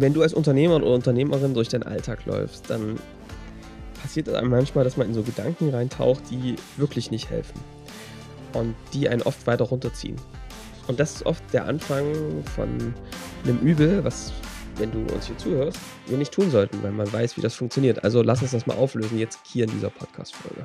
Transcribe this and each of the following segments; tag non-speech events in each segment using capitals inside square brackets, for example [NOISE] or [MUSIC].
wenn du als Unternehmer oder Unternehmerin durch deinen Alltag läufst, dann passiert es einem manchmal, dass man in so Gedanken reintaucht, die wirklich nicht helfen und die einen oft weiter runterziehen. Und das ist oft der Anfang von einem Übel, was, wenn du uns hier zuhörst, wir nicht tun sollten, weil man weiß, wie das funktioniert. Also lass uns das mal auflösen, jetzt hier in dieser Podcast-Folge.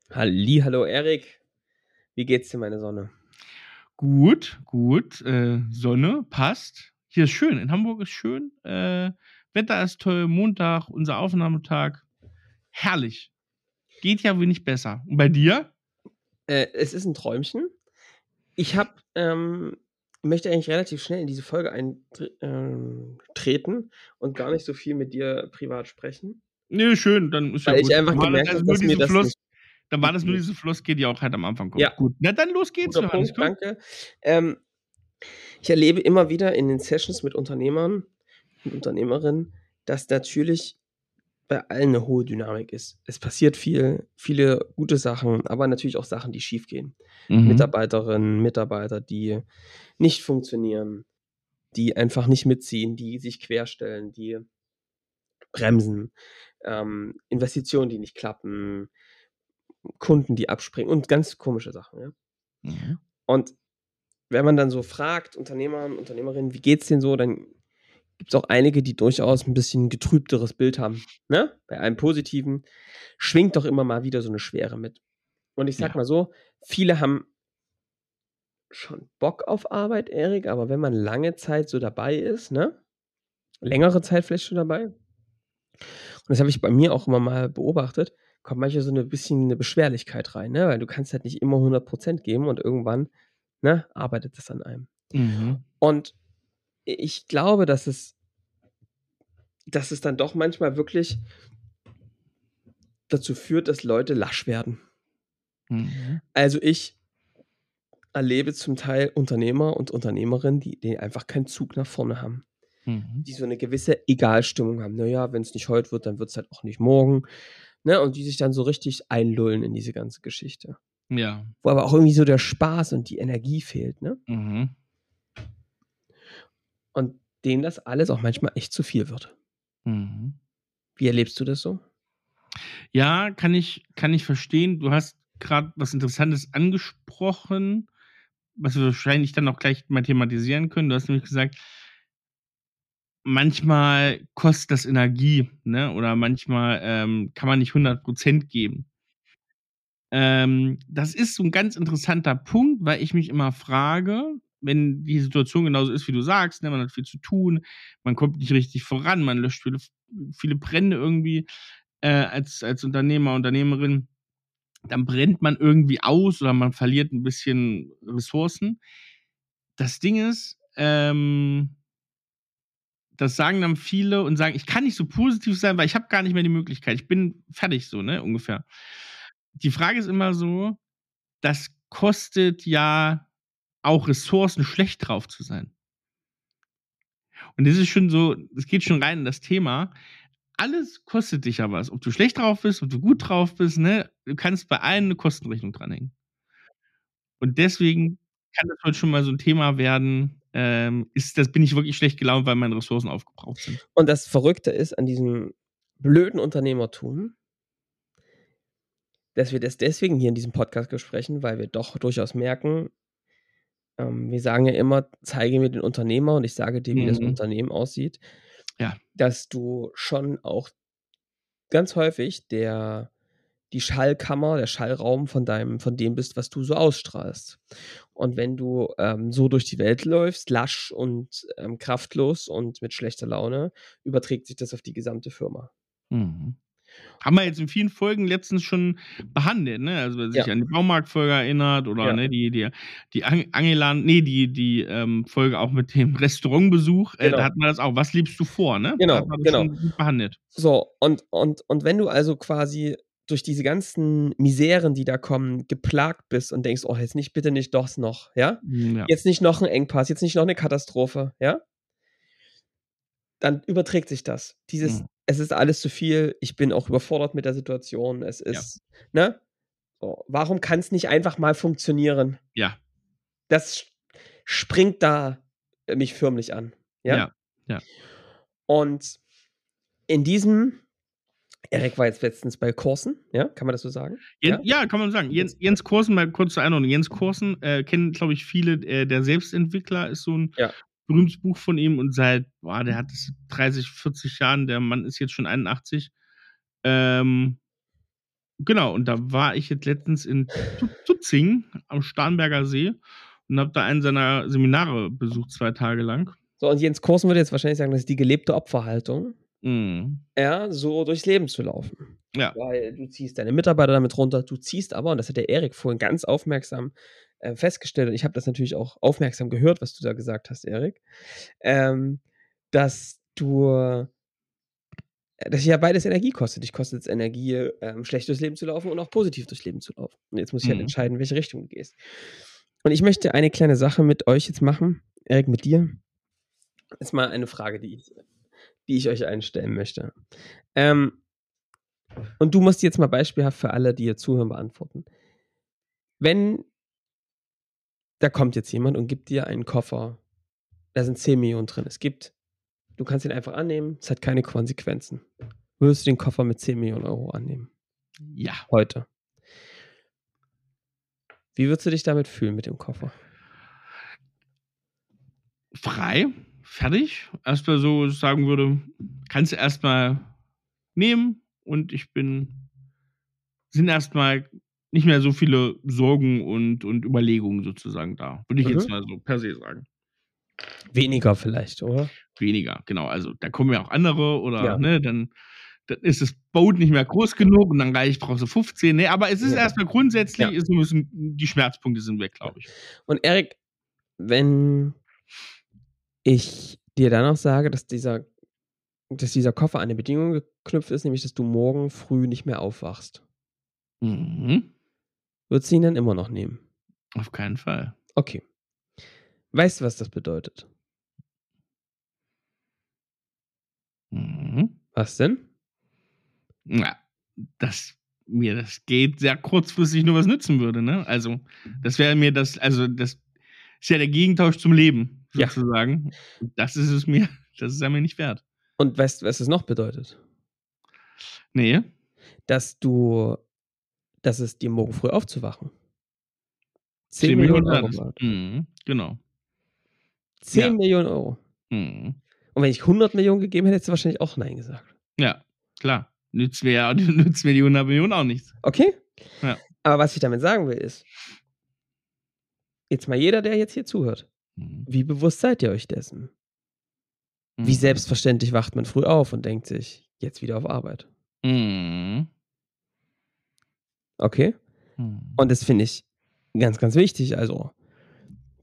Halli, hallo Erik. Wie geht's dir, meine Sonne? Gut, gut. Äh, Sonne passt. Hier ist schön. In Hamburg ist schön. Äh, Wetter ist toll. Montag, unser Aufnahmetag. Herrlich. Geht ja wenig besser. Und bei dir? Äh, es ist ein Träumchen. Ich habe ähm, möchte eigentlich relativ schnell in diese Folge eintreten ähm, und gar nicht so viel mit dir privat sprechen. Nee, schön, dann ist Weil ja ich gut. einfach War gemerkt das habe, dass mir das Fluss, nicht Dann war das nur Mhm. diese Floskel, die auch halt am Anfang kommt. Ja. Gut. Na dann los geht's, Guter. Punkt, danke. Ähm, ich erlebe immer wieder in den Sessions mit Unternehmern und Unternehmerinnen, dass natürlich bei allen eine hohe Dynamik ist. Es passiert viel, viele gute Sachen, aber natürlich auch Sachen, die schiefgehen. Mhm. Mitarbeiterinnen, Mitarbeiter, die nicht funktionieren, die einfach nicht mitziehen, die sich querstellen, die bremsen, ähm, Investitionen, die nicht klappen, Kunden, die abspringen und ganz komische Sachen. Ja? Mhm. Und wenn man dann so fragt, Unternehmer und Unternehmerinnen, wie geht's denen so, dann gibt es auch einige, die durchaus ein bisschen getrübteres Bild haben. Ne? Bei einem Positiven schwingt doch immer mal wieder so eine Schwere mit. Und ich sag Ja. mal so, viele haben schon Bock auf Arbeit, Erik, aber wenn man lange Zeit so dabei ist, ne? Längere Zeit vielleicht schon dabei. Und das habe ich bei mir auch immer mal beobachtet, kommt manchmal so ein bisschen eine Beschwerlichkeit rein, ne? Weil du kannst halt nicht immer 100% geben und irgendwann, ne, arbeitet das an einem. Mhm. Und ich glaube, dass es, dass es dann doch manchmal wirklich dazu führt, dass Leute lasch werden. Mhm. Also ich erlebe zum Teil Unternehmer und Unternehmerinnen, die, die einfach keinen Zug nach vorne haben. Mhm. Die so eine gewisse Egalstimmung haben. Naja, wenn es nicht heute wird, dann wird es halt auch nicht morgen. Ne? Und die sich dann so richtig einlullen in diese ganze Geschichte. Ja. Wo aber auch irgendwie so der Spaß und die Energie fehlt. Ne? Mhm. Und denen das alles auch manchmal echt zu viel wird. Mhm. Wie erlebst du das so? Ja, kann ich, kann ich verstehen. Du hast gerade was Interessantes angesprochen, was wir wahrscheinlich dann auch gleich mal thematisieren können. Du hast nämlich gesagt, manchmal kostet das Energie, ne? Oder manchmal ähm, kann man nicht 100% geben. Ähm, das ist so ein ganz interessanter Punkt, weil ich mich immer frage, wenn die Situation genauso ist, wie du sagst, ne, man hat viel zu tun, man kommt nicht richtig voran, man löscht viele, viele Brände irgendwie äh, als, als Unternehmer, Unternehmerin, dann brennt man irgendwie aus oder man verliert ein bisschen Ressourcen. Das Ding ist, ähm, das sagen dann viele und sagen, ich kann nicht so positiv sein, weil ich habe gar nicht mehr die Möglichkeit. Ich bin fertig so, ne, ungefähr. Die Frage ist immer so, das kostet ja auch Ressourcen, schlecht drauf zu sein. Und das ist schon so, es geht schon rein in das Thema. Alles kostet dich ja was. Ob du schlecht drauf bist, ob du gut drauf bist, ne? Du kannst bei allen eine Kostenrechnung dranhängen. Und deswegen kann das heute schon mal so ein Thema werden. Ähm, ist das, bin ich wirklich schlecht gelaunt, weil meine Ressourcen aufgebraucht sind? Und das Verrückte ist an diesem blöden Unternehmertum, dass wir das deswegen hier in diesem Podcast besprechen, weil wir doch durchaus merken, ähm, wir sagen ja immer, zeige mir den Unternehmer und ich sage dir, wie das Mhm. Unternehmen aussieht. Ja. Dass du schon auch ganz häufig der, die Schallkammer, der Schallraum von deinem, von dem bist, was du so ausstrahlst. Und wenn du ähm, so durch die Welt läufst, lasch und ähm, kraftlos und mit schlechter Laune, überträgt sich das auf die gesamte Firma. Mhm. Haben wir jetzt in vielen Folgen letztens schon behandelt, ne? Also wer sich Ja. an die Baumarktfolge erinnert oder Ja. ne, die, die, die Ang- Angelan, nee, die, die ähm, Folge auch mit dem [LAUGHS] Restaurantbesuch, äh, Genau. da hatten wir das auch. Was liebst du vor, ne? Genau, Da hat man das genau. behandelt. So, und, und, und wenn du also quasi durch diese ganzen Miseren, die da kommen, geplagt bist und denkst, oh, jetzt nicht, bitte nicht doch noch, ja? Hm, Ja. Jetzt nicht noch ein Engpass, jetzt nicht noch eine Katastrophe, ja? Dann überträgt sich das. Dieses, Mhm. es ist alles zu viel, ich bin auch überfordert mit der Situation, es ist, ne? So, warum kann es nicht einfach mal funktionieren? Ja. Das springt da äh, mich förmlich an, ja? Ja. Ja. Und in diesem, Erik war jetzt letztens bei Kursen, ja, kann man das so sagen? Jen, ja? kann man sagen. Jens, Jens Kursen, mal kurz zur Einordnung. Jens Kursen äh, kennen, glaube ich, viele. Äh, der Selbstentwickler ist so ein Ja. berühmtes Buch von ihm und seit, boah, der hat es 30, 40 Jahren. Der Mann ist jetzt schon 81. Ähm, genau, und da war ich jetzt letztens in Tu- Tutzing am Starnberger See und habe da einen seiner Seminare besucht, zwei Tage lang. So, und Jens Kursen würde jetzt wahrscheinlich sagen, das ist die gelebte Opferhaltung, Mhm. ja, so durchs Leben zu laufen. Ja. Weil du ziehst deine Mitarbeiter damit runter, du ziehst aber, und das hat der Erik vorhin ganz aufmerksam äh, festgestellt, und ich habe das natürlich auch aufmerksam gehört, was du da gesagt hast, Erik, ähm, dass du, äh, dass ja beides Energie kostet. Dich kostet es Energie, ähm, schlecht durchs Leben zu laufen und auch positiv durchs Leben zu laufen. Und jetzt muss ich halt Mhm. entscheiden, in welche Richtung du gehst. Und ich möchte eine kleine Sache mit euch jetzt machen, Erik, mit dir. Ist mal eine Frage, die ich, die ich euch einstellen möchte. Ähm, und du musst jetzt mal beispielhaft für alle, die hier zuhören, beantworten. Wenn da kommt jetzt jemand und gibt dir einen Koffer, da sind 10 Millionen drin. Es gibt, du kannst ihn einfach annehmen, es hat keine Konsequenzen. Würdest du den Koffer mit 10 Millionen Euro annehmen? Ja. Heute. Wie würdest du dich damit fühlen mit dem Koffer? frei, fertig. Erstmal so sagen würde, kannst du erstmal nehmen und ich bin, sind erstmal nicht mehr so viele Sorgen und, und Überlegungen sozusagen da. Würde ich Mhm. jetzt mal so per se sagen. Weniger vielleicht, oder? Weniger, genau. Also da kommen ja auch andere oder, Ja. ne, dann, dann ist das Boot nicht mehr groß genug und dann reicht, brauchst du 15. Ne, aber es ist Ja. erstmal grundsätzlich, Ja. ist, müssen, die Schmerzpunkte sind weg, glaube ich. Und Erik, wenn ich dir dann noch sage, dass dieser, dass dieser Koffer an eine Bedingung geknüpft ist, nämlich dass du morgen früh nicht mehr aufwachst, Mhm. würdest du ihn dann immer noch nehmen? Auf keinen Fall. Okay. Weißt du, was das bedeutet? Mhm. Was denn? Ja, dass mir das geht sehr kurzfristig nur was nützen würde, ne? Also, das wäre mir das, also das ist ja der Gegentausch zum Leben. Sozusagen. Und Das ist es mir, [LAUGHS] das ist ja mir nicht wert. Und weißt du, was es noch bedeutet? Nee. Dass du, dass es dir morgen früh aufzuwachen. 10 10 Millionen Euro. ist. wert. Mhm, genau. 10 Ja. Millionen Euro. Mhm. Und wenn ich 100 Millionen gegeben hätte, hättest du wahrscheinlich auch Nein gesagt. Ja, klar. Nützt mir ja [LAUGHS] nützt mir die 100 Millionen auch nichts. Okay? Ja. Aber was ich damit sagen will, ist, jetzt mal jeder, der jetzt hier zuhört, Mhm. wie bewusst seid ihr euch dessen? Wie Mhm. selbstverständlich wacht man früh auf und denkt sich, jetzt wieder auf Arbeit. Mhm. Okay? Mhm. Und das finde ich ganz, ganz wichtig, also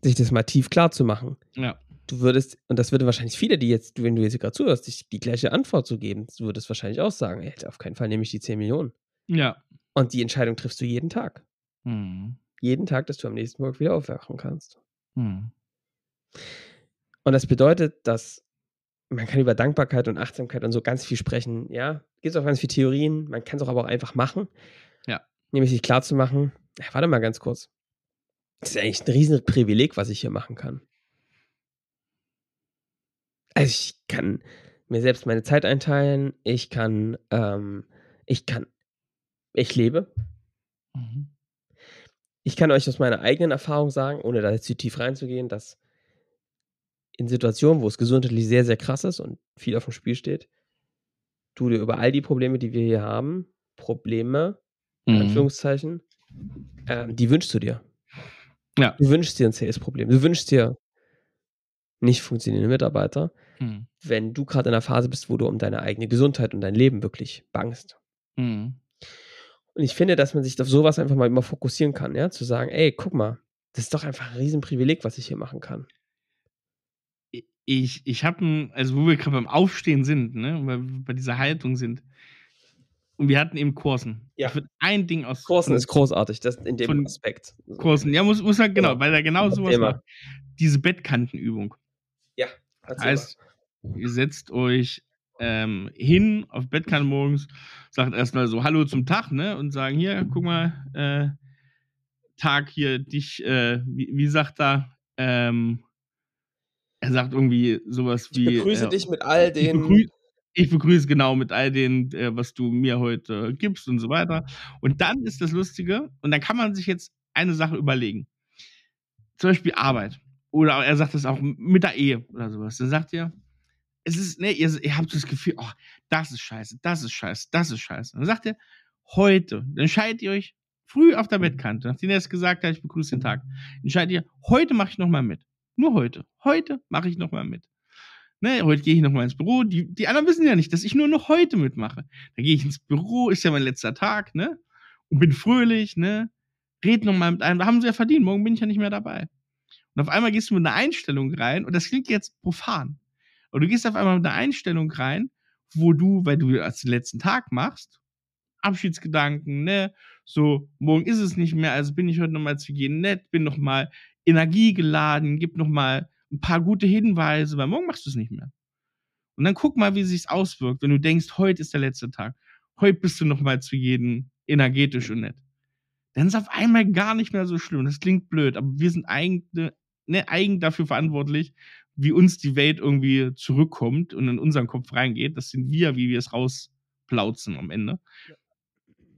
sich das mal tief klar zu machen. Ja. Du würdest, und das würde wahrscheinlich viele, die jetzt, wenn du jetzt gerade zuhörst, dich die gleiche Antwort zu geben, du würdest wahrscheinlich auch sagen, ey, auf keinen Fall nehme ich die 10 Millionen. Ja. Und die Entscheidung triffst du jeden Tag. Mhm. Jeden Tag, dass du am nächsten Morgen wieder aufwachen kannst. Mhm. Und das bedeutet, dass man kann über Dankbarkeit und Achtsamkeit und so ganz viel sprechen. Ja, gibt auch ganz viele Theorien. Man kann es auch aber auch einfach machen. Ja. Nämlich sich klar zu machen, ja, warte mal ganz kurz. Das ist eigentlich ein riesen Privileg, was ich hier machen kann. Also ich kann mir selbst meine Zeit einteilen. Ich kann, ähm, ich kann, ich lebe. Mhm. Ich kann euch aus meiner eigenen Erfahrung sagen, ohne da jetzt zu tief reinzugehen, dass in Situationen, wo es gesundheitlich sehr, sehr krass ist und viel auf dem Spiel steht, du dir über all die Probleme, die wir hier haben, Probleme, in Mhm. Anführungszeichen, ähm, die wünschst du dir. Ja. Du wünschst dir ein Sales-Problem. Du wünschst dir nicht funktionierende Mitarbeiter, Mhm. wenn du gerade in einer Phase bist, wo du um deine eigene Gesundheit und dein Leben wirklich bangst. Mhm. Und ich finde, dass man sich auf sowas einfach mal immer fokussieren kann, ja, zu sagen, ey, guck mal, das ist doch einfach ein Riesenprivileg, was ich hier machen kann. Ich, ich habe, also wo wir gerade beim Aufstehen sind, ne, bei, bei dieser Haltung sind, und wir hatten eben Kursen. Ja. Ich würde ein Ding aus Kursen ist großartig, das in dem Aspekt. Kursen. Ja, muss, muss er, genau, Ja. weil er genau sowas Thema. macht. Diese Bettkantenübung. Ja, Das heißt, ihr setzt euch ähm, hin auf Bettkante morgens, sagt erstmal so Hallo zum Tag, ne? Und sagen, hier, guck mal, äh, Tag hier, dich, äh, wie, wie sagt er? Ähm, er sagt irgendwie sowas Ich wie. begrüße äh, dich mit all ich, den. begrü ich begrüße genau mit all den, äh, was du mir heute gibst und so weiter. Und dann ist das Lustige, und dann kann man sich jetzt eine Sache überlegen. Zum Beispiel Arbeit. Oder er sagt das auch mit der Ehe oder sowas. Dann sagt er, es ist, ne, ihr, ihr habt das Gefühl, oh, das ist scheiße, das ist scheiße, das ist scheiße. Dann sagt er, heute, dann entscheidet ihr euch früh auf der Bettkante, nachdem er es gesagt hat, ich begrüße den Tag, entscheidet ihr, heute mache ich nochmal mit. Nur heute. Heute mache ich nochmal mit. Ne, heute gehe ich nochmal ins Büro. Die, die anderen wissen ja nicht, dass ich nur noch heute mitmache. Dann gehe ich ins Büro, ist ja mein letzter Tag, ne? Und bin fröhlich, ne? Red nochmal mit einem, da haben sie ja verdient, morgen bin ich ja nicht mehr dabei. Und auf einmal gehst du mit einer Einstellung rein, und das klingt jetzt profan. Und du gehst auf einmal mit einer Einstellung rein, wo du, weil du das den letzten Tag machst, Abschiedsgedanken, ne? So, morgen ist es nicht mehr, also bin ich heute nochmal zu gehen nett, bin nochmal energiegeladen, gib nochmal ein paar gute Hinweise, weil morgen machst du es nicht mehr. Und dann guck mal, wie sich's auswirkt, wenn du denkst, heute ist der letzte Tag. Heute bist du nochmal zu jedem energetisch und nett. Dann ist auf einmal gar nicht mehr so schlimm. Das klingt blöd, aber wir sind eigen, ne, eigen dafür verantwortlich, wie uns die Welt irgendwie zurückkommt und in unseren Kopf reingeht. Das sind wir, wie wir es rausplauzen am Ende.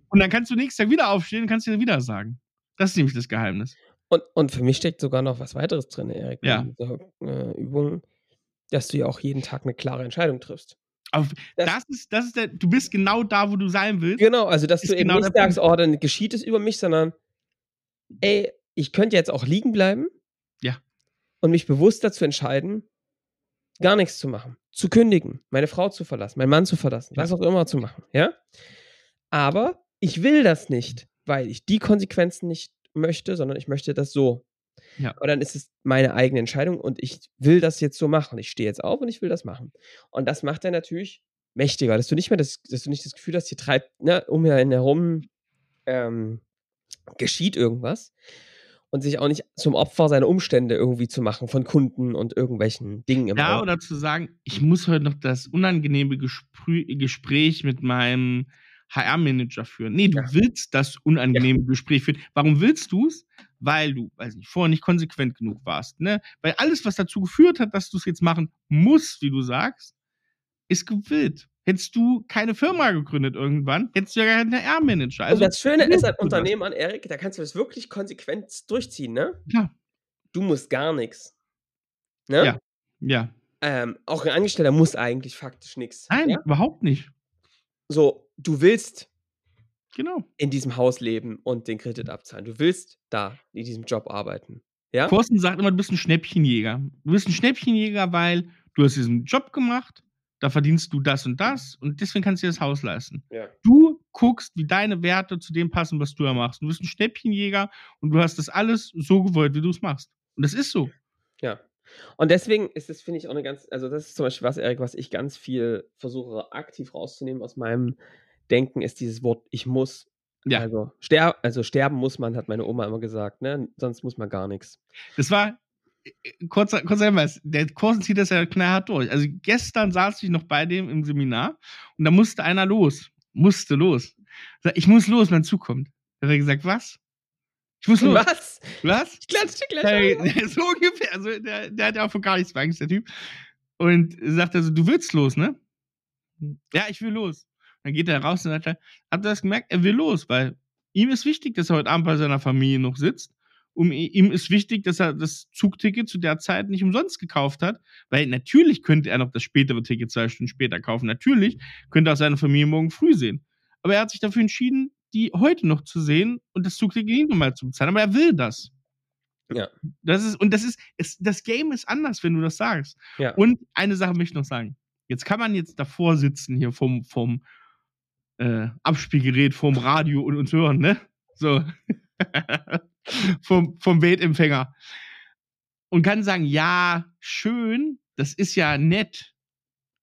Und dann kannst du nächstes Tag wieder aufstehen und kannst dir wieder sagen. Das ist nämlich das Geheimnis. Und, und für mich steckt sogar noch was weiteres drin, Erik, Ja. in dieser äh, Übung, dass du ja auch jeden Tag eine klare Entscheidung triffst. Aber Das- das, ist, das ist der, du bist genau da, wo du sein willst. Genau, also dass Ist du eben genau nicht der sagst, oh, dann geschieht es über mich, sondern ey, ich könnte jetzt auch liegen bleiben. Ja. Und mich bewusst dazu entscheiden, gar nichts zu machen, zu kündigen, meine Frau zu verlassen, meinen Mann zu verlassen, Ja. was auch immer zu machen, ja? Aber ich will das nicht, weil ich die Konsequenzen nicht möchte, sondern ich möchte das so. Ja. Und dann ist es meine eigene Entscheidung und ich will das jetzt so machen. Ich stehe jetzt auf und ich will das machen. Und das macht er natürlich mächtiger, dass du nicht mehr das, dass du nicht das Gefühl hast, hier treibt, ne, um ihn herum ähm, geschieht irgendwas und sich auch nicht zum Opfer seiner Umstände irgendwie zu machen von Kunden und irgendwelchen Dingen im Ja, Außen. oder zu sagen, ich muss heute noch das unangenehme Gesprü Gespräch mit meinem HR-Manager führen. Nee, du Ja. willst das unangenehme Gespräch führen. Warum willst du es? Weil du, weiß nicht, vorher nicht konsequent genug warst. Ne? Weil alles, was dazu geführt hat, dass du es jetzt machen musst, wie du sagst, ist gewillt. Hättest du keine Firma gegründet irgendwann, hättest du ja keinen HR-Manager. Also, und das Schöne ist an? Unternehmen an Erik, da kannst du das wirklich konsequent durchziehen, ne? Klar. Du musst gar nichts. Ne? Ja. Ja. Ähm, auch ein Angestellter muss eigentlich faktisch nichts. Nein, Ja? überhaupt nicht. So, du willst Genau. in diesem Haus leben und den Kredit abzahlen. Du willst da in diesem Job arbeiten. Ja? Thorsten sagt immer, du bist ein Schnäppchenjäger. Du bist ein Schnäppchenjäger, weil du hast diesen Job gemacht, da verdienst du das und das und deswegen kannst du dir das Haus leisten. Ja. Du guckst, wie deine Werte zu dem passen, was du ja machst. Du bist ein Schnäppchenjäger und du hast das alles so gewollt, wie du es machst. Und das ist so. Ja. Und deswegen ist das, finde ich, auch eine ganz, also das ist zum Beispiel was, Erik, was ich ganz viel versuche aktiv rauszunehmen aus meinem Denken, ist dieses Wort, ich muss. Ja. Also, ster also sterben muss man, hat meine Oma immer gesagt, ne? Sonst muss man gar nichts. Das war, äh, kurzer, kurzer Hinweis, der Kursen zieht das ja knallhart durch. Also gestern saß ich noch bei dem im Seminar und da musste einer los. Musste los. Ich muss los, mein Zug kommt. Da hat er gesagt, was? Ich muss los. Was? Was? Ich klatsche Hey, gleich. auf. [LAUGHS] so ungefähr. Also der, der hat ja auch von gar nichts Angst, der Typ. Und sagt also, du willst los, ne? Ja, ich will los. Dann geht er raus und sagt, habt ihr das gemerkt? Er will los, weil ihm ist wichtig, dass er heute Abend bei seiner Familie noch sitzt. Um, ihm ist wichtig, dass er das Zugticket zu der Zeit nicht umsonst gekauft hat, weil natürlich könnte er noch das spätere Ticket zwei Stunden später kaufen. Natürlich könnte er auch seine Familie morgen früh sehen. Aber er hat sich dafür entschieden, die heute noch zu sehen und das Zugticket nicht nochmal zu bezahlen. Aber er will das. Ja. Das ist, und das ist, es, das Game ist anders, wenn du das sagst. Ja. Und eine Sache möchte ich noch sagen. Jetzt kann man jetzt davor sitzen hier vom, vom äh, Abspielgerät vorm Radio und uns hören, ne? So. [LAUGHS] vom, vom Weltempfänger. Und kann sagen, ja, schön, das ist ja nett,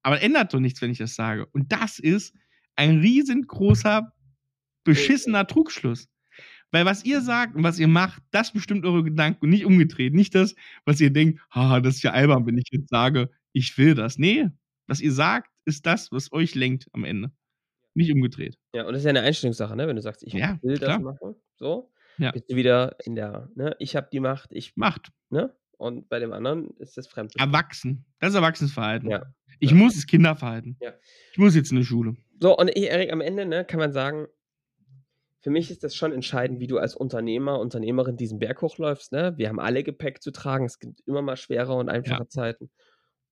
aber ändert doch nichts, wenn ich das sage. Und das ist ein riesengroßer, beschissener Trugschluss. Weil was ihr sagt und was ihr macht, das bestimmt eure Gedanken und nicht umgedreht. Nicht das, was ihr denkt, haha, das ist ja albern, wenn ich jetzt sage, ich will das. Nee, was ihr sagt, ist das, was euch lenkt am Ende. Nicht umgedreht. Ja, und das ist ja eine Einstellungssache, ne? Wenn du sagst, ich Ja, will das klar. machen, so, Ja. bist du wieder in der, ne, ich habe die Macht, ich, Macht. ne? Und bei dem anderen ist das fremd. Erwachsen. Das ist Erwachsenes Ja. Ich Ja. muss ist Kinderverhalten. Ja. Ich muss jetzt in die Schule. So, und ich, Erik, am Ende, ne, kann man sagen, für mich ist das schon entscheidend, wie du als Unternehmer, Unternehmerin diesen Berg hochläufst, ne? Wir haben alle Gepäck zu tragen, es gibt immer mal schwere und einfache Zeiten.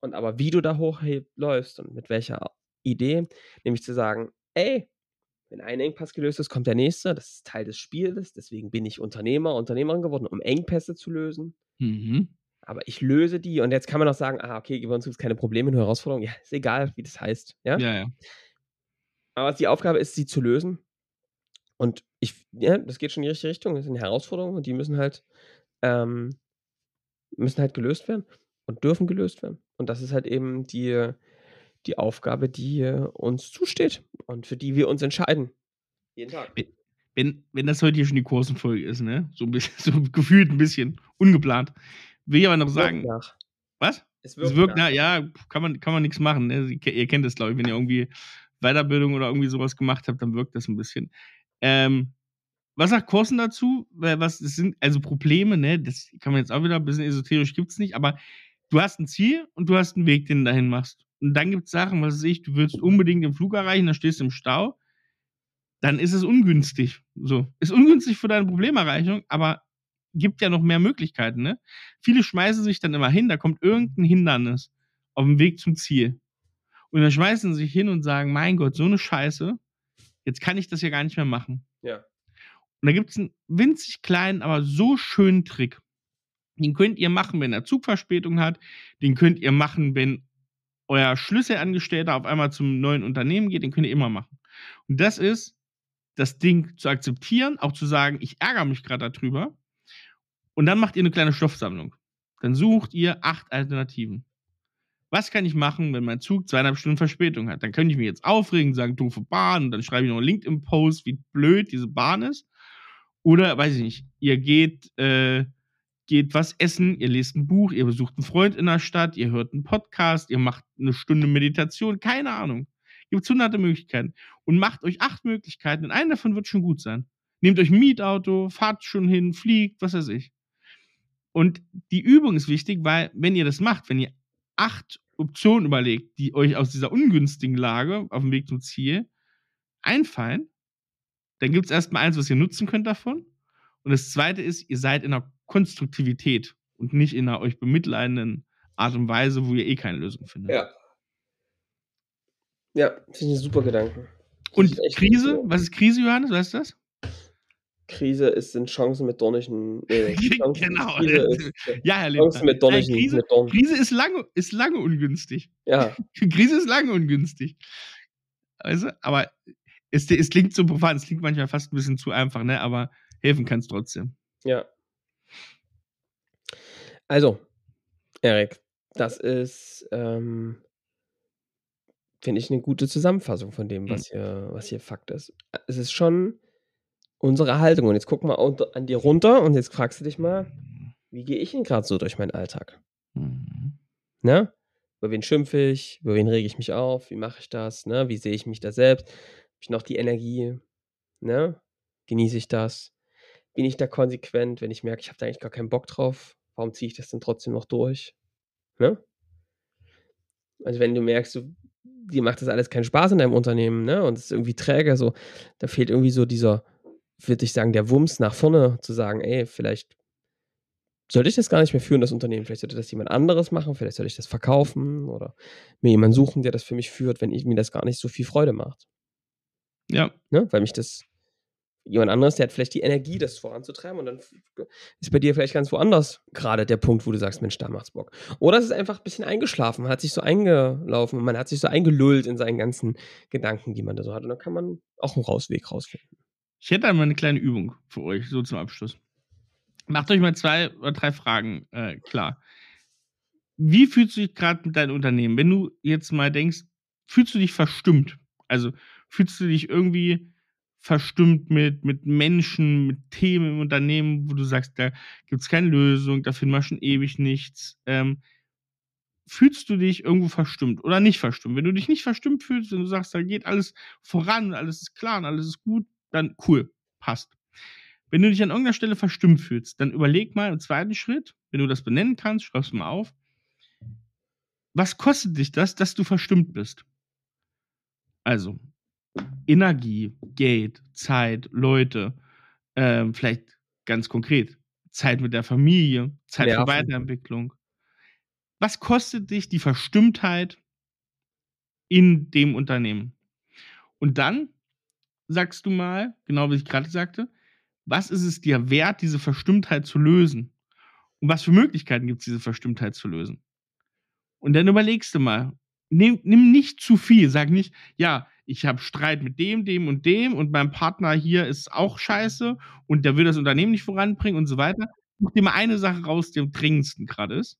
Und aber wie du da hochläufst und mit welcher Idee, nämlich zu sagen, ey, wenn ein Engpass gelöst ist, kommt der nächste, das ist Teil des Spiels, deswegen bin ich Unternehmer, Unternehmerin geworden, um Engpässe zu lösen. Mhm. Aber ich löse die und jetzt kann man auch sagen, ah, okay, bei uns gibt es keine Probleme, nur Herausforderungen. Ja, ist egal, wie das heißt. Ja? Ja, ja. Aber die Aufgabe ist, sie zu lösen. Und ich, ja, das geht schon in die richtige Richtung. Das sind Herausforderungen und die müssen halt, ähm, müssen halt gelöst werden und dürfen gelöst werden. Und das ist halt eben die, die Aufgabe, die uns zusteht und für die wir uns entscheiden. Jeden Tag. Wenn, wenn das heute hier schon die Kursenfolge ist, ne? So, ein bisschen, [LAUGHS] so gefühlt ein bisschen ungeplant. Will ich aber noch Es wirkt sagen. nach. Was? Es Es wirkt, na, ja, kann man, kann man nichts machen. Ne? Ihr kennt das, glaube ich, wenn ihr irgendwie Weiterbildung oder irgendwie sowas gemacht habt, dann wirkt das ein bisschen. Ähm, was sagt Korsen dazu? Weil Was das sind also Probleme, ne? Das kann man jetzt auch wieder ein bisschen esoterisch gibt's nicht, aber du hast ein Ziel und du hast einen Weg, den du dahin machst. Und dann gibt's Sachen, was weiß ich, du willst unbedingt den Flug erreichen, dann stehst du im Stau, dann ist es ungünstig. So. Ist ungünstig für deine Problemerreichung, aber gibt ja noch mehr Möglichkeiten, ne? Viele schmeißen sich dann immer hin, da kommt irgendein Hindernis auf dem Weg zum Ziel. Und dann schmeißen sie sich hin und sagen, mein Gott, so eine Scheiße, jetzt kann ich das ja gar nicht mehr machen. Ja. Und da gibt es einen winzig kleinen, aber so schönen Trick. Den könnt ihr machen, wenn er Zugverspätung hat. Den könnt ihr machen, wenn euer Schlüsselangestellter auf einmal zum neuen Unternehmen geht. Den könnt ihr immer machen. Und das ist, das Ding zu akzeptieren, auch zu sagen, ich ärgere mich gerade darüber. Und dann macht ihr eine kleine Stoffsammlung. Dann sucht ihr acht Alternativen. Was kann ich machen, wenn mein Zug zweieinhalb Stunden Verspätung hat? Dann könnte ich mich jetzt aufregen, sagen, doofe Bahn, und dann schreibe ich noch einen LinkedIn-Post, wie blöd diese Bahn ist. Oder, weiß ich nicht, ihr geht, äh, geht was essen, ihr lest ein Buch, ihr besucht einen Freund in der Stadt, ihr hört einen Podcast, ihr macht eine Stunde Meditation, keine Ahnung. Gibt hunderte Möglichkeiten. Und macht euch acht Möglichkeiten und eine davon wird schon gut sein. Nehmt euch ein Mietauto, fahrt schon hin, fliegt, was weiß ich. Und die Übung ist wichtig, weil wenn ihr das macht, wenn ihr acht Optionen überlegt, die euch aus dieser ungünstigen Lage auf dem Weg zum Ziel einfallen, dann gibt es erstmal eins, was ihr nutzen könnt davon. Und das zweite ist, ihr seid in einer Konstruktivität und nicht in einer euch bemitleidenden Art und Weise, wo ihr eh keine Lösung findet. Ja. Ja, finde ich ein super Gedanken. Und Krise, was ist Krise, Johannes? Weißt du das? Krise ist, sind Chancen mit dornigen. Äh, [LAUGHS] Chancen, Genau. Krise ist, äh, Ja, Herr Chancen Lindner. mit dornigen. Nein, Krise, mit Dorn. Krise ist lange, ist lange ungünstig. Ja, [LAUGHS] Krise ist lange ungünstig. Also, aber es, es klingt so profan, es klingt manchmal fast ein bisschen zu einfach, ne? Aber helfen kann es trotzdem. ja. Also, Erik, das ist, ähm, finde ich, eine gute Zusammenfassung von dem, was hier, was hier Fakt ist. Es ist schon unsere Haltung. Und jetzt guck mal an dir runter und jetzt fragst du dich mal, wie gehe ich denn gerade so durch meinen Alltag? Mhm. Ne? Über wen schimpfe ich? Über wen rege ich mich auf? Wie mache ich das? Ne? Wie sehe ich mich da selbst? Habe ich noch die Energie? Ne? Genieße ich das? Bin ich da konsequent, wenn ich merke, ich habe da eigentlich gar keinen Bock drauf? Warum ziehe ich das denn trotzdem noch durch? Ne? Also wenn du merkst, du, dir macht das alles keinen Spaß in deinem Unternehmen, ne? Und es ist irgendwie träge, so, da fehlt irgendwie so dieser, würde ich sagen, der Wumms nach vorne zu sagen, ey, vielleicht sollte ich das gar nicht mehr führen, das Unternehmen. Vielleicht sollte das jemand anderes machen, vielleicht sollte ich das verkaufen oder mir jemanden suchen, der das für mich führt, wenn ich, mir das gar nicht so viel Freude macht. Ja, Ne? Weil mich das jemand anderes, der hat vielleicht die Energie, das voranzutreiben und dann ist bei dir vielleicht ganz woanders gerade der Punkt, wo du sagst, Mensch, da macht's Bock. Oder es ist einfach ein bisschen eingeschlafen, man hat sich so eingelaufen und man hat sich so eingelullt in seinen ganzen Gedanken, die man da so hat und dann kann man auch einen Rausweg rausfinden. Ich hätte einmal eine kleine Übung für euch, so zum Abschluss. Macht euch mal zwei oder drei Fragen äh, klar. Wie fühlst du dich gerade mit deinem Unternehmen? Wenn du jetzt mal denkst, fühlst du dich verstimmt? Also fühlst du dich irgendwie verstimmt mit, mit Menschen, mit Themen im Unternehmen, wo du sagst, da gibt es keine Lösung, da finden wir schon ewig nichts. Ähm, fühlst du dich irgendwo verstimmt oder nicht verstimmt? Wenn du dich nicht verstimmt fühlst und du sagst, da geht alles voran, alles ist klar und alles ist gut, dann cool, passt. Wenn du dich an irgendeiner Stelle verstimmt fühlst, dann überleg mal im zweiten Schritt, wenn du das benennen kannst, schreib's mal auf. Was kostet dich das, dass du verstimmt bist? Also, Energie, Geld, Zeit, Leute, ähm, vielleicht ganz konkret, Zeit mit der Familie, Zeit Nerven. für Weiterentwicklung. Was kostet dich die Verstimmtheit in dem Unternehmen? Und dann sagst du mal, genau wie ich gerade sagte, was ist es dir wert, diese Verstimmtheit zu lösen? Und was für Möglichkeiten gibt es, diese Verstimmtheit zu lösen? Und dann überlegst du mal, nimm, nimm nicht zu viel, sag nicht, ja, ich habe Streit mit dem, dem und dem und mein Partner hier ist auch scheiße und der will das Unternehmen nicht voranbringen und so weiter. Such dir mal eine Sache raus, die am dringendsten gerade ist.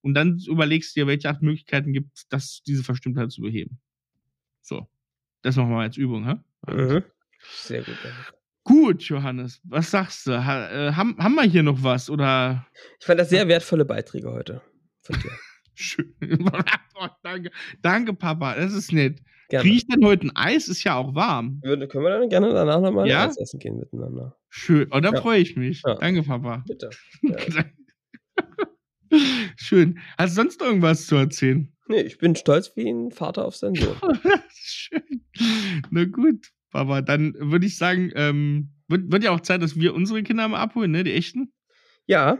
Und dann überlegst du dir, welche Art Möglichkeiten gibt es, das, diese Verstimmtheit zu beheben. So. Das machen wir als Übung, hä? Mhm. Sehr gut. Gut, Johannes, was sagst du? Ha, äh, haben, haben wir hier noch was? Oder? Ich fand das sehr wertvolle Beiträge heute von dir. [LAUGHS] Schön. oh, [LAUGHS] danke. danke, Papa. Das ist nett. Kriege ich denn heute ein Eis? Ist ja auch warm. Würde, können wir dann gerne danach nochmal ja? Eis essen gehen miteinander. Schön. Oh, da ja. freue ich mich. Ja. Danke, Papa. Bitte. [LAUGHS] Schön. Hast du sonst irgendwas zu erzählen? Nee, ich bin stolz wie ein Vater auf seinen Sohn. [LAUGHS] Schön. Na gut, Papa. Dann würde ich sagen, ähm, wird, wird ja auch Zeit, dass wir unsere Kinder mal abholen, ne? Die echten? Ja,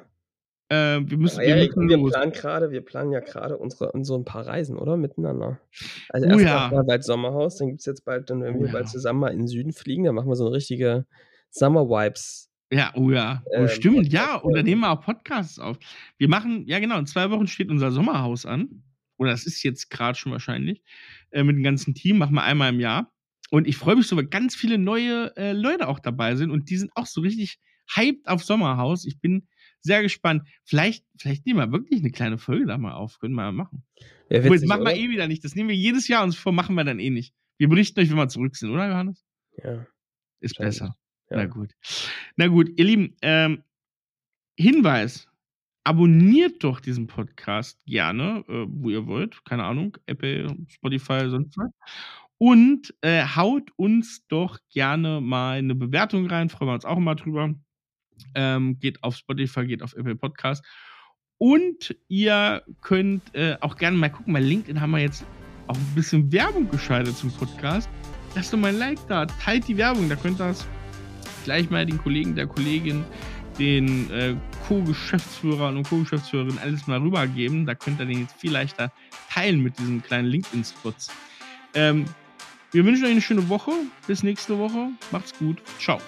äh, wir müssen, ja, wir, müssen wir planen gerade, wir planen ja gerade unsere so ein paar Reisen, oder? Miteinander. Also oh, ja. mal bald Sommerhaus, dann gibt es jetzt bald, dann wenn oh, wir ja. bald zusammen mal in den Süden fliegen, dann machen wir so eine richtige Summer Vibes. Ja, oh ja. Oh, ähm, stimmt, Podcast ja. Und dann nehmen wir auch Podcasts auf. Wir machen, ja genau, in zwei Wochen steht unser Sommerhaus an. Oder das ist jetzt gerade schon wahrscheinlich. Äh, mit dem ganzen Team machen wir einmal im Jahr. Und ich freue mich so, weil ganz viele neue äh, Leute auch dabei sind und die sind auch so richtig hyped auf Sommerhaus. Ich bin sehr gespannt. Vielleicht, vielleicht nehmen wir wirklich eine kleine Folge da mal auf. Können wir mal machen. Ja, witzig, das machen wir eh wieder nicht. Das nehmen wir jedes Jahr uns vor, machen wir dann eh nicht. Wir berichten euch, wenn wir zurück sind, oder Johannes? Ja. Ist besser. Ja. Na gut. Na gut, ihr Lieben, ähm, Hinweis. Abonniert doch diesen Podcast gerne, äh, wo ihr wollt. Keine Ahnung, Apple, Spotify, sonst was. Und äh, haut uns doch gerne mal eine Bewertung rein. Freuen wir uns auch immer drüber. Ähm, geht auf Spotify, geht auf Apple Podcast. Und ihr könnt äh, auch gerne mal gucken, bei LinkedIn haben wir jetzt auch ein bisschen Werbung geschaltet zum Podcast. Lasst doch mal ein Like da, teilt die Werbung, da könnt ihr das gleich mal den Kollegen, der Kollegin, den äh, Co-Geschäftsführern und Co-Geschäftsführerinnen alles mal rübergeben. Da könnt ihr den jetzt viel leichter teilen mit diesen kleinen LinkedIn-Spots. Ähm, wir wünschen euch eine schöne Woche. Bis nächste Woche. Macht's gut. Ciao.